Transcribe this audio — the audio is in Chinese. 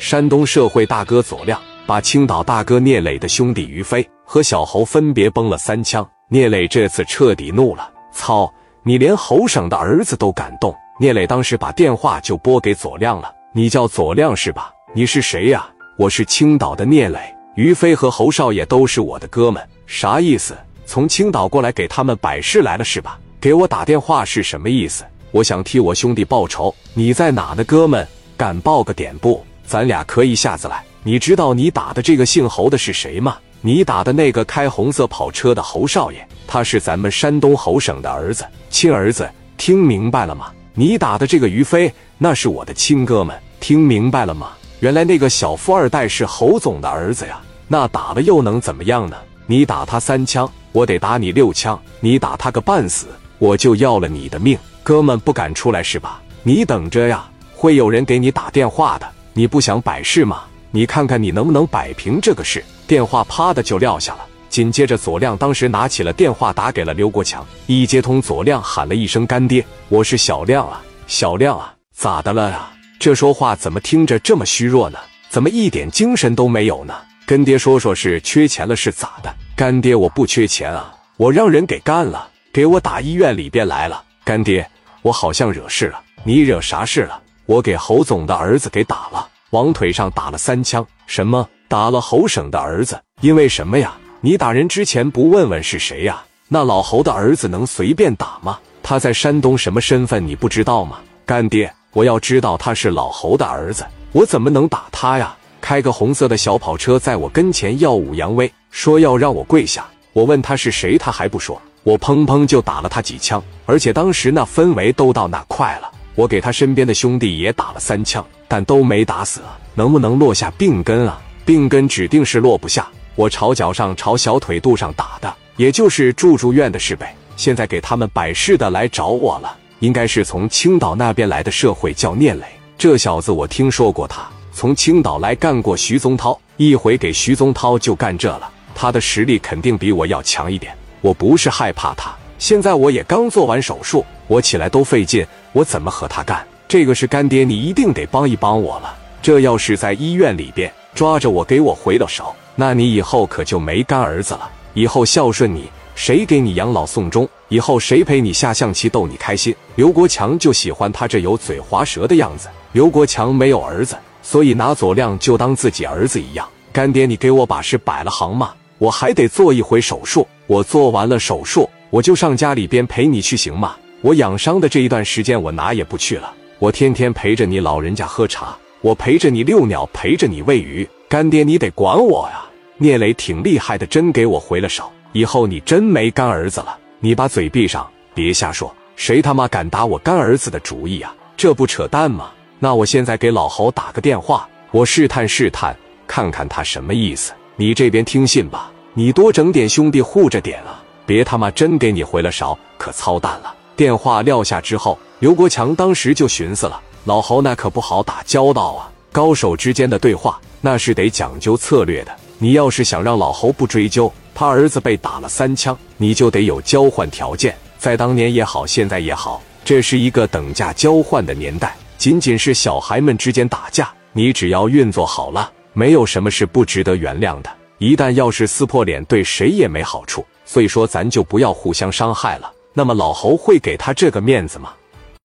山东社会大哥左亮把青岛大哥聂磊的兄弟于飞和小侯分别崩了三枪。聂磊这次彻底怒了：“操！你连侯省的儿子都敢动！”聂磊当时把电话就拨给左亮了：“你叫左亮是吧？你是谁呀？我是青岛的聂磊。于飞和侯少爷都是我的哥们。啥意思？从青岛过来给他们摆事来了是吧？给我打电话是什么意思？我想替我兄弟报仇。你在哪呢，哥们？敢报个点不？”咱俩可以下次来。你知道你打的这个姓侯的是谁吗？你打的那个开红色跑车的侯少爷，他是咱们山东侯省的儿子，亲儿子。听明白了吗？你打的这个于飞，那是我的亲哥们。听明白了吗？原来那个小富二代是侯总的儿子呀。那打了又能怎么样呢？你打他三枪，我得打你六枪。你打他个半死，我就要了你的命。哥们不敢出来是吧？你等着呀，会有人给你打电话的。你不想摆事吗？你看看你能不能摆平这个事？电话啪的就撂下了。紧接着，左亮当时拿起了电话，打给了刘国强。一接通，左亮喊了一声：“干爹，我是小亮啊，小亮啊，咋的了啊？这说话怎么听着这么虚弱呢？怎么一点精神都没有呢？跟爹说说，是缺钱了是咋的？干爹，我不缺钱啊，我让人给干了，给我打医院里边来了。干爹，我好像惹事了，你惹啥事了？”我给侯总的儿子给打了，往腿上打了三枪。什么？打了侯省的儿子？因为什么呀？你打人之前不问问是谁呀？那老侯的儿子能随便打吗？他在山东什么身份？你不知道吗？干爹，我要知道他是老侯的儿子，我怎么能打他呀？开个红色的小跑车在我跟前耀武扬威，说要让我跪下。我问他是谁，他还不说。我砰砰就打了他几枪，而且当时那氛围都到那快了。我给他身边的兄弟也打了三枪，但都没打死，能不能落下病根啊？病根指定是落不下。我朝脚上、朝小腿肚上打的，也就是住住院的事呗。现在给他们摆事的来找我了，应该是从青岛那边来的社会，叫聂磊。这小子我听说过，他从青岛来干过徐宗涛，一回给徐宗涛就干这了。他的实力肯定比我要强一点，我不是害怕他。现在我也刚做完手术，我起来都费劲，我怎么和他干？这个是干爹，你一定得帮一帮我了。这要是在医院里边抓着我给我回了手，那你以后可就没干儿子了。以后孝顺你，谁给你养老送终？以后谁陪你下象棋逗你开心？刘国强就喜欢他这油嘴滑舌的样子。刘国强没有儿子，所以拿左亮就当自己儿子一样。干爹，你给我把事摆了行吗？我还得做一回手术，我做完了手术。我就上家里边陪你去行吗？我养伤的这一段时间，我哪也不去了。我天天陪着你老人家喝茶，我陪着你遛鸟，陪着你喂鱼。干爹，你得管我呀！聂磊挺厉害的，真给我回了手。以后你真没干儿子了，你把嘴闭上，别瞎说。谁他妈敢打我干儿子的主意啊？这不扯淡吗？那我现在给老侯打个电话，我试探试探，看看他什么意思。你这边听信吧，你多整点兄弟护着点啊。别他妈真给你回了勺，可操蛋了！电话撂下之后，刘国强当时就寻思了：老侯那可不好打交道啊。高手之间的对话那是得讲究策略的。你要是想让老侯不追究，他儿子被打了三枪，你就得有交换条件。在当年也好，现在也好，这是一个等价交换的年代。仅仅是小孩们之间打架，你只要运作好了，没有什么是不值得原谅的。一旦要是撕破脸，对谁也没好处。所以说，咱就不要互相伤害了。那么老侯会给他这个面子吗？